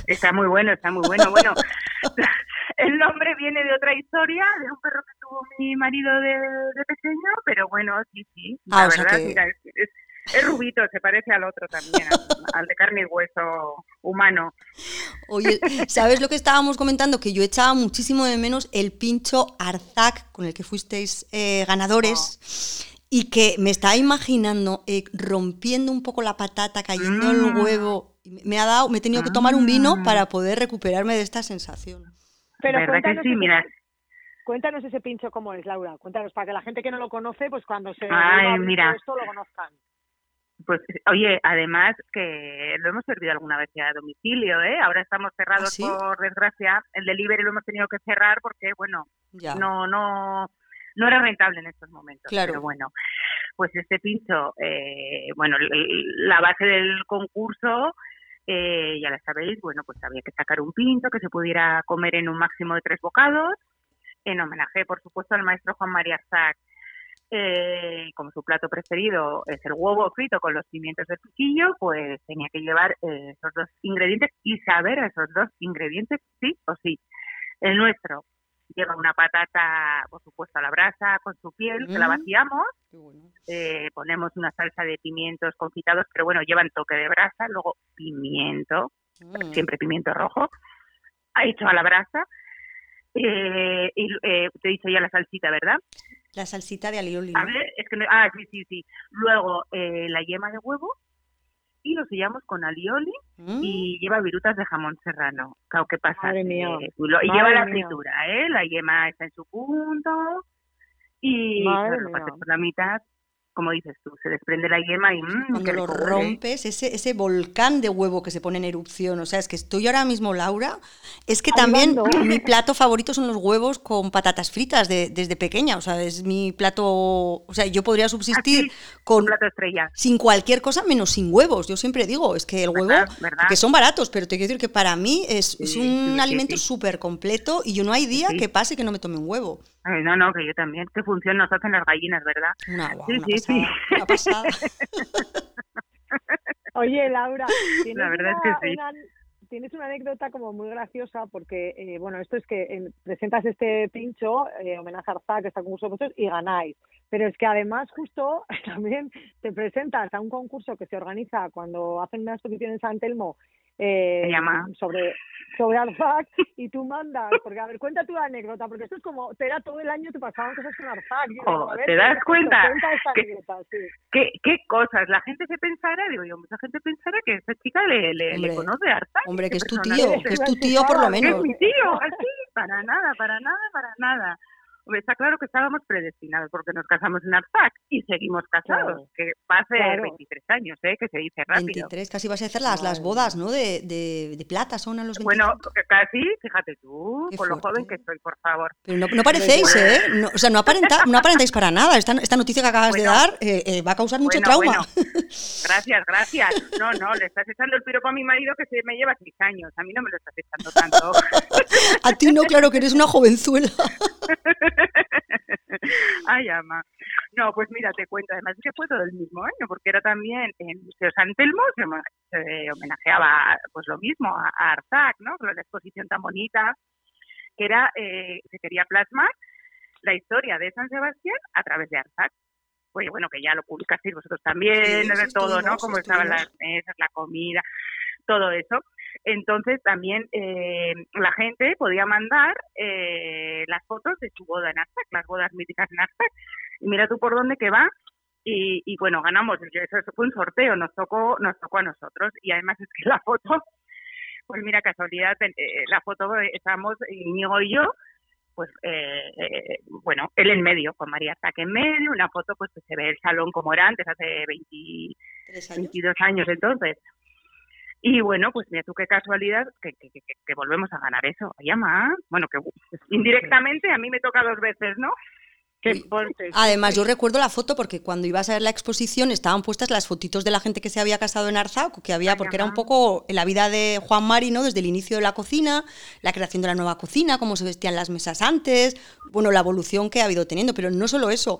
está, muy bueno, está muy bueno. Bueno, el nombre viene de otra historia, de un perro que tuvo mi marido de, pequeño, pero bueno, sí, sí. Ah, la verdad, mira, es es rubito, se parece al otro también, al, de carne y hueso humano. Oye, ¿sabes lo que estábamos comentando? Que yo echaba muchísimo de menos el pincho Arzac con el que fuisteis eh, ganadores. Oh. Y que me estaba imaginando eh, rompiendo un poco la patata, cayendo el mm. huevo. Me ha dado, me he tenido que tomar un vino ah. para poder recuperarme de esta sensación. Pero cuéntanos, sí, mira. cuéntanos ese pincho cómo es, Laura. Cuéntanos, para que la gente que no lo conoce, pues cuando se Ay, mira. esto lo conozcan. Pues, oye, además que lo hemos servido alguna vez ya a domicilio, ¿eh? Ahora estamos cerrados ¿Ah, por desgracia. El delivery lo hemos tenido que cerrar porque, bueno, no, no, no era rentable en estos momentos. Claro. Pero bueno, pues este pincho, eh, bueno, la base del concurso, eh, ya la sabéis, bueno, pues había que sacar un pinto que se pudiera comer en un máximo de tres bocados, en homenaje, por supuesto, al maestro Juan María Sac eh, como su plato preferido es el huevo frito con los pimientos de piquillo, pues tenía que llevar eh, esos dos ingredientes y saber esos dos ingredientes sí o sí. El nuestro lleva una patata, por supuesto, a la brasa con su piel, que la mm. vaciamos, eh, ponemos una salsa de pimientos confitados, pero bueno, llevan toque de brasa, luego pimiento, mm. siempre pimiento rojo, hecho a la brasa, eh, y te he dicho ya la salsita, ¿verdad? La salsita de alioli. A ver, es que ah, sí, sí, sí. Luego eh, la yema de huevo y lo sellamos con alioli y mm. lleva virutas de jamón serrano. Claro, ¿qué pasa? Madre mía. Eh, y lleva la fritura, ¿eh? La yema está en su punto y Madre lo por la mitad como dices tú, se desprende la yema y mmm, cuando lo rompes, ese, ese volcán de huevo que se pone en erupción, o sea, es que estoy ahora mismo, Laura, es que también mi plato favorito son los huevos con patatas fritas de, desde pequeña, o sea, es mi plato, o sea, yo podría subsistir con plato estrella. sin cualquier cosa menos sin huevos, yo siempre digo, es que el huevo, que son baratos, pero te quiero decir que para mí es, es un alimento súper completo y yo no hay día que pase que no me tome un huevo no, no, que yo también. ¿Qué función nos hacen las gallinas, verdad? sí, sí, sí. Oye, Laura, ¿tienes la verdad una, es que sí. tienes una anécdota como muy graciosa porque, eh, bueno, esto es que eh, presentas este pincho, eh, homenaje a Arza, que está con vosotros, y ganáis. Pero es que además justo también te presentas a un concurso que se organiza cuando hacen una exposición en San Telmo eh, sobre sobre Arzac y tú mandas, porque a ver, cuenta tu anécdota, porque esto es como, te da todo el año te pasaban cosas con Arzac. Oh, ¿Te das cuenta? ¿Qué, ¿Qué, cosas? La gente se pensara, digo yo, mucha gente pensara que esa chica le, le, conoce a Arzac. Hombre, que es tu tío, que es tu tío por lo menos. es mi tío, así, para nada, para nada, para nada está claro que estábamos predestinados porque nos casamos en Arzac y seguimos casados, que va a ser 23 años, ¿eh? que se dice rápido. 23, casi vas a hacer las, las bodas, ¿no? De, de, de plata son a los 25. Bueno, casi, fíjate tú, con lo joven que estoy, por favor. Pero no, no parecéis, ¿eh? No, o sea, no, aparenta, no aparentáis para nada. Esta, esta noticia que acabas de dar eh, eh, va a causar mucho trauma. Gracias, gracias. No, no, le estás echando el piropo a mi marido que se me lleva 6 años. A mí no me lo estás echando tanto. a ti no, claro que eres una jovenzuela. Ay, ama. No, pues mira, te cuento, además que fue todo el mismo año, porque era también en Museo San Telmo, se, homenajeaba pues lo mismo a, Arzac, ¿no? Con la exposición tan bonita, que era, eh, se quería plasmar la historia de San Sebastián a través de Arzac. pues bueno, que ya lo publicasteis vosotros también, de todo, ¿no? Cómo estaban las mesas, la comida, todo eso. Entonces también eh, la gente podía mandar eh, las fotos de su boda en Aztec, las bodas míticas en Aztec. Y mira tú por dónde que va. Y, y bueno, ganamos. Eso fue un sorteo, nos tocó, nos tocó a nosotros. Y además es que la foto, pues mira, casualidad, eh, la foto estamos Íñigo y yo, pues eh, eh, bueno, él en medio, con María Zaque en medio, una foto pues que se ve el salón como era antes, hace 22 años entonces. Y bueno, pues mira tú qué casualidad que, que, volvemos a ganar eso. Llama, bueno, que indirectamente a mí me toca dos veces, ¿no? Además, yo recuerdo la foto porque cuando ibas a ver la exposición estaban puestas las fotitos de la gente que se había casado en Arzac, que había, porque era un poco la vida de Juan Mari, ¿no? Desde el inicio de la cocina, la creación de la nueva cocina, cómo se vestían las mesas antes, bueno, la evolución que ha habido teniendo, pero no solo eso.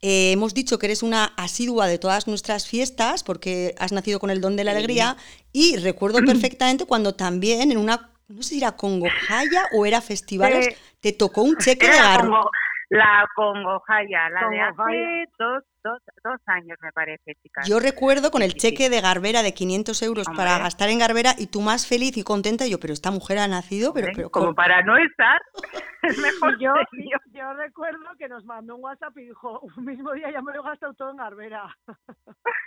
Eh, hemos dicho que eres una asidua de todas nuestras fiestas porque has nacido con el don de la alegría y recuerdo perfectamente cuando también en una, no sé si era Congojaya o era festivales, te tocó un cheque de garro. La Congojaya, la de hace dos, dos, dos, años, me parece, chicas. Yo recuerdo con el cheque de Garbera de 500 euros para gastar en Garbera y tú más feliz y contenta. Y yo, pero esta mujer ha nacido, pero, pero como para no estar, es mejor. yo, yo, recuerdo que nos mandó un WhatsApp y dijo, un mismo día ya me lo he gastado todo en Garbera.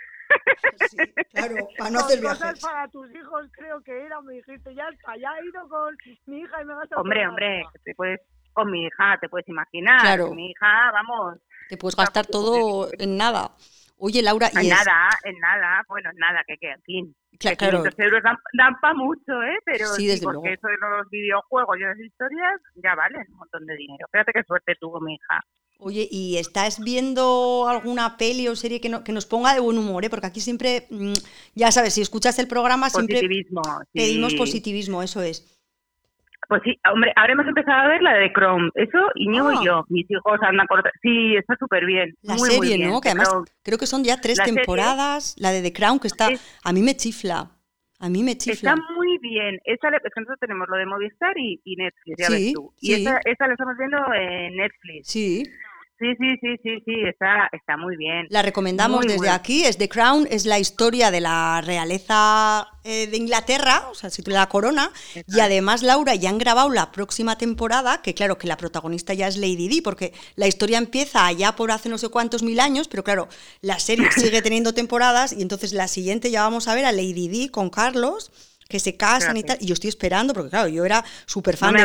Sí, claro, para no hacer viajes. para tus hijos creo que era, me dijiste, ya está, ya he ido con mi hija y me he gastado Hombre, hombre, te puedes con mi hija, te puedes imaginar. Claro. Mi hija, vamos. Te puedes gastar todo en nada. Oye, Laura. En nada, en nada. Bueno, en nada, que, que en fin. Claro. euros dan, dan para mucho, ¿eh? Pero sí, desde porque eso de los videojuegos y las historias ya valen un montón de dinero. Fíjate qué suerte tuvo mi hija. Oye, ¿y estás viendo alguna peli o serie que, no, que nos ponga de buen humor? ¿eh? Porque aquí siempre, mm, ya sabes, si escuchas el programa, siempre pedimos positivismo, eso es. Pues sí, hombre, ahora hemos empezado a ver la de Chrome. Eso, Iñigo y ah. yo, mis hijos andan por... Sí, está súper bien. La serie, ¿no? Que además creo que son ya tres temporadas. La de The Crown, que está... A mí me chifla. A mí me chifla. Está muy bien. Esa, nosotros tenemos lo de Movistar y, Netflix, ya ves tú. Y esa, esa la estamos viendo en Netflix. Sí. Sí, sí, sí, sí, sí, está, está muy bien. La recomendamos desde aquí, es The Crown, es la historia de la realeza eh, de Inglaterra, o sea, se la corona, y además, Laura, ya han grabado la próxima temporada, que claro, que la protagonista ya es Lady Di, porque la historia empieza allá por hace no sé cuántos mil años, pero claro, la serie sigue teniendo temporadas, y entonces la siguiente ya vamos a ver a Lady Di con Carlos, que se casan y tal, y yo estoy esperando, porque claro, yo era súper fan de,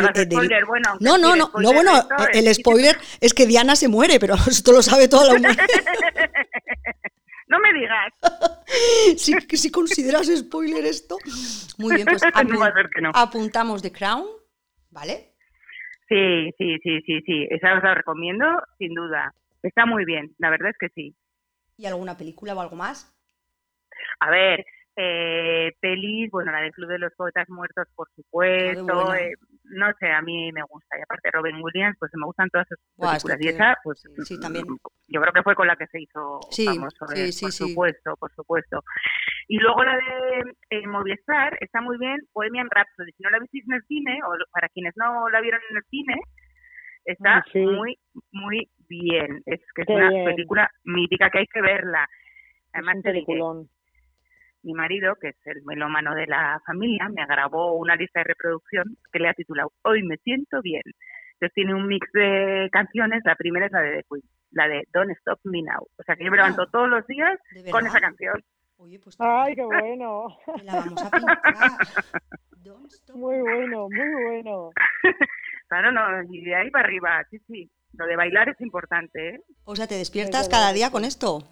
no, no, no, no, bueno, el spoiler es que Diana se muere, pero esto lo sabe toda la humanidad. no me digas. si, si consideras spoiler esto. Muy bien, pues apuntamos The Crown, ¿vale? Sí, sí, sí, sí, sí. Esa os la recomiendo, sin duda. Está muy bien, la verdad es que sí. ¿Y alguna película o algo más? A ver, eh, pelis, bueno, la del Club de los Poetas Muertos, por supuesto, eh, no sé, a mí me gusta. Y aparte Robin Williams, pues me gustan todas sus películas. y esa, pues sí, también. yo creo que fue con la que se hizo famoso, eh, por supuesto, por supuesto. Y luego la de eh, Movistar, está muy bien, Bohemian Rhapsody. Si no la visteis en el cine, o para quienes no la vieron en el cine, está muy, muy bien. Es que es una película mítica que hay que verla. Además, es un mi marido, que es el melómano de la familia, me grabó una lista de reproducción que le ha titulado Hoy me siento bien. Entonces tiene un mix de canciones, la primera es la de The Queen, la de Don't Stop Me Now. O sea que yo me levanto ah, todos los días con esa canción. Oye, pues Ay, qué bueno. La vamos a pintar. muy bueno, muy bueno. claro, no, y de ahí para arriba, sí, sí. Lo de bailar es importante, ¿eh? O sea, ¿te despiertas cada día con esto?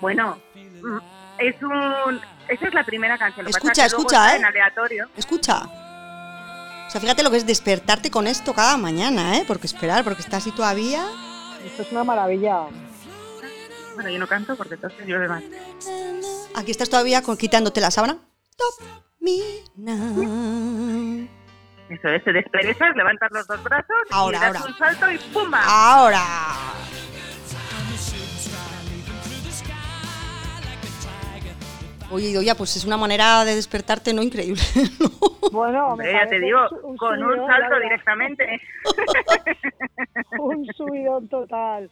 Bueno, mm, es un. Esa es la primera canción. escucha, escucha, ¿eh? En aleatorio. Escucha. O sea, fíjate lo que es despertarte con esto cada mañana, ¿eh? Porque esperar, porque estás así todavía. Esto es una maravilla. Bueno, yo no canto porque entonces yo más. Aquí estás todavía con, quitándote la sábana. Top me now. Eso es, te desperezas, levantas los dos brazos ahora, y das ahora. un salto y ¡pumba! Ahora. Oye, ya pues es una manera de despertarte no increíble. Bueno, ya te digo, con un salto directamente. un subidón total.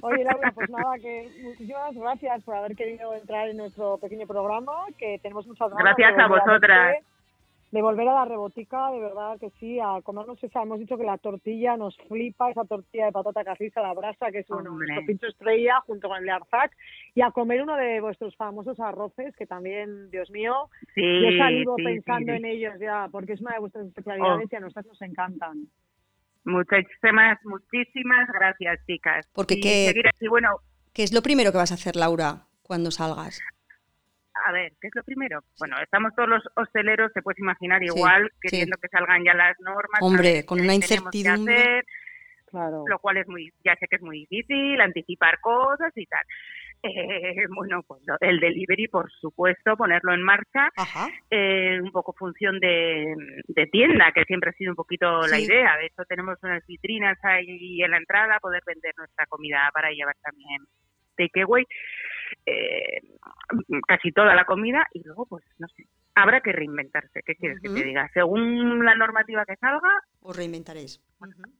Oye, Laura, pues nada, que muchísimas gracias por haber querido entrar en nuestro pequeño programa, que tenemos muchas ganas. Gracias a vosotras de volver a la rebotica, de verdad que sí, a comernos esa, hemos dicho que la tortilla nos flipa, esa tortilla de patata cazista, la brasa, que es uno, nuestro pincho estrella, junto con el de Arzac, y a comer uno de vuestros famosos arroces, que también, Dios mío, sí, yo he salido pensando en ellos ya, porque es una de vuestras especialidades y a nosotras nos encantan. Muchísimas, muchísimas gracias, chicas. Porque qué, bueno, ¿qué es lo primero que vas a hacer, Laura, cuando salgas? A ver, ¿qué es lo primero? Bueno, estamos todos los hosteleros, te puedes imaginar, igual, queriendo que salgan ya las normas. Hombre, con una incertidumbre. claro. Lo cual es muy, ya sé que es muy difícil, anticipar cosas y tal. Eh, bueno, pues el delivery, por supuesto, ponerlo en marcha, eh, un poco función de, tienda, que siempre ha sido un poquito la idea. De hecho, tenemos unas vitrinas ahí en la entrada, poder vender nuestra comida para llevar también takeaway eh, casi toda la comida y luego, pues, no sé, habrá que reinventarse. ¿Qué quieres que te diga? Según la normativa que salga, os reinventaréis.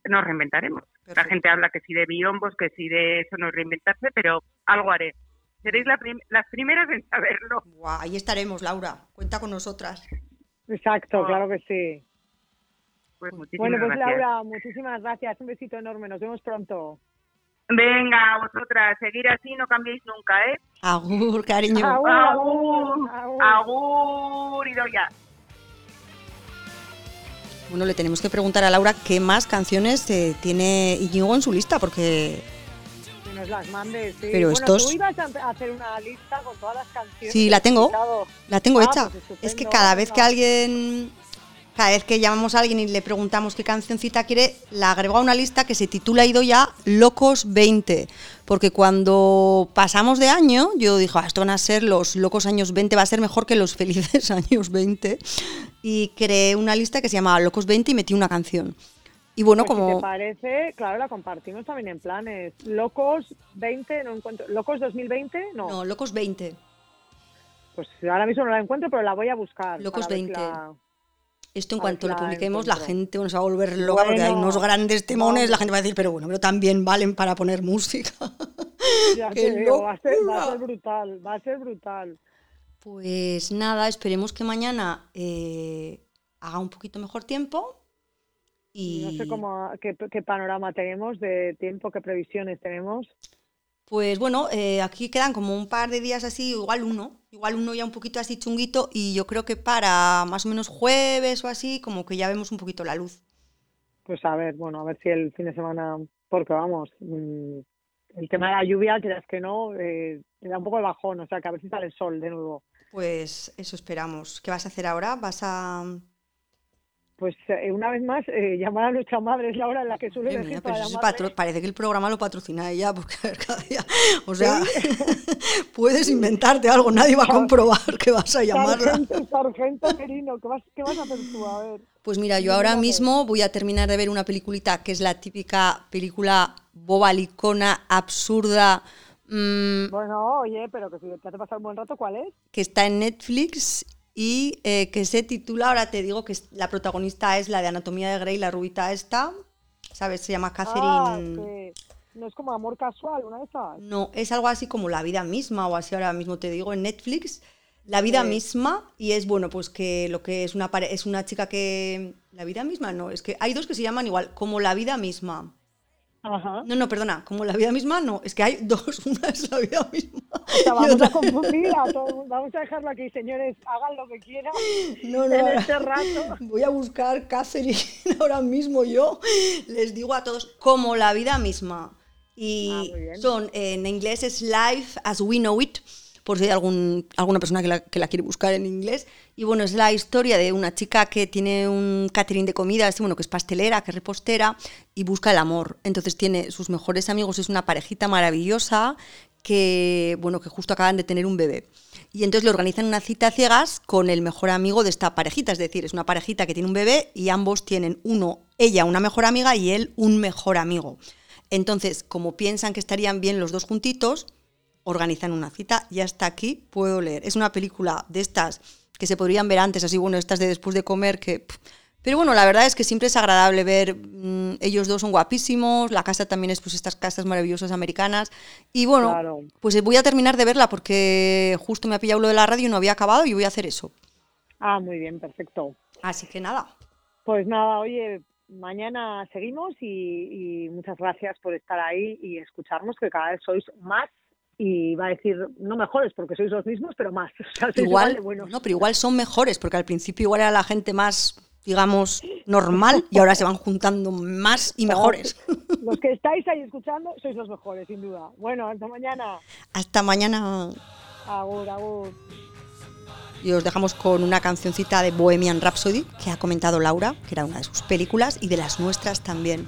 Nos reinventaremos. La gente habla que sí de biombos, que sí de eso, no reinventarse, pero algo haré. Seréis las primeras en saberlo. ahí estaremos, Laura. Cuenta con nosotras. Exacto, oh. claro que sí. Pues bueno, pues Laura, muchísimas gracias. Un besito enorme. Nos vemos pronto. Venga, vosotras, seguir así, no cambiéis nunca, ¿eh? Agur, cariño. Agur, agur, agur, agur y ya. Bueno, le tenemos que preguntar a Laura qué más canciones eh, tiene Íñigo en su lista, porque... Que nos las mandes, sí. Pero bueno, estos... tú ibas a hacer una lista con todas las canciones. Sí, la tengo, la tengo ah, hecha. Pues es que cada vez que alguien cada vez que llamamos a alguien y le preguntamos qué cancioncita quiere, la agrego a una lista que se titula ido ya Locos 20. Porque cuando pasamos de año, yo dije, ah, esto van a ser los locos años 20, va a ser mejor que los felices años 20. Y creé una lista que se llamaba Locos 20 y metí una canción. Y bueno, pues como... Si te parece, claro, la compartimos también en planes. Locos 20, no encuentro... ¿Locos 2020? No. No, Locos 20. Pues ahora mismo no la encuentro, pero la voy a buscar. Locos 20. Esto en cuanto lo publiquemos, la gente nos va a volver loca porque hay unos grandes temones, la gente va a decir, pero bueno, pero también valen para poner música. Ya va, a ser, brutal, va a ser brutal. Pues nada, esperemos que mañana eh, haga un poquito mejor tiempo. Y... No sé cómo, qué, qué panorama tenemos de tiempo, qué previsiones tenemos. Pues bueno, eh, aquí quedan como un par de días así, igual uno, igual uno ya un poquito así chunguito y yo creo que para más o menos jueves o así, como que ya vemos un poquito la luz. Pues a ver, bueno, a ver si el fin de semana, porque vamos, mm, el tema de la lluvia, quieras que no, eh, da un poco de bajón, o sea, que a ver si sale el sol de nuevo. Pues eso esperamos. ¿Qué vas a hacer ahora? ¿Vas a pues eh, una vez más eh, llamar a nuestra madre es la hora en la que suele decir Parece que el programa lo patrocina ella, porque cada día, o sea, puedes inventarte algo, nadie va a comprobar que vas a llamarla. Sargento, sargento Merino, ¿qué vas, ¿qué vas a hacer tú? A ver. Pues mira, yo ahora mismo voy a terminar de ver una peliculita que es la típica película bobalicona, absurda, mm, bueno, oye, pero que si te hace pasar un buen rato, ¿cuál es? Que está en Netflix y eh, que se titula, ahora te digo que la protagonista es la de Anatomía de Grey, la rubita esta, ¿sabes? Se llama Catherine... Ah, no es como Amor Casual, una de esas. No, es algo así como La vida misma o así ahora mismo te digo en Netflix. La vida misma y es bueno, pues que lo que es una es una chica que la vida misma no, es que hay dos que se llaman igual, como La vida misma. No, no, perdona, como la vida misma, no, es que hay dos, una es la vida misma. vamos a confundir a todo, vamos a dejarlo aquí, señores, hagan lo que quieran no, no, en este rato. Voy a buscar Catherine ahora mismo yo, les digo a todos, como la vida misma. Y ah, son, en inglés es Life as we know it, por si hay algún, alguna persona que la, quiere buscar en inglés. Y bueno, es la historia de una chica que tiene un catering de comida, bueno, que es pastelera, que es repostera y busca el amor. Entonces tiene sus mejores amigos, es una parejita maravillosa que, bueno, que justo acaban de tener un bebé. Y entonces le organizan una cita ciegas con el mejor amigo de esta parejita, es decir, es una parejita que tiene un bebé y ambos tienen uno, ella una mejor amiga y él un mejor amigo. Entonces, como piensan que estarían bien los dos juntitos, organizan una cita y hasta aquí puedo leer. Es una película de estas que se podrían ver antes, así bueno, estas de después de comer que Pero bueno, la verdad es que siempre es agradable ver, mm, ellos dos son guapísimos, la casa también es pues estas casas maravillosas americanas. Y bueno, pues voy a terminar de verla porque justo me ha pillado lo de la radio y no había acabado y voy a hacer eso. Ah, muy bien, perfecto. Así que nada. Pues nada, oye, mañana seguimos y, muchas gracias por estar ahí y escucharnos, que cada vez sois más y va a decir no mejores porque sois los mismos, pero más. igual, no, pero igual son mejores porque al principio igual era la gente más digamos, normal y ahora se van juntando más y mejores. Los que estáis ahí escuchando sois los mejores, sin duda. Bueno, hasta mañana. Hasta mañana. Agur, agur. Y os dejamos con una cancioncita de Bohemian Rhapsody que ha comentado Laura, que era una de sus películas y de las nuestras también.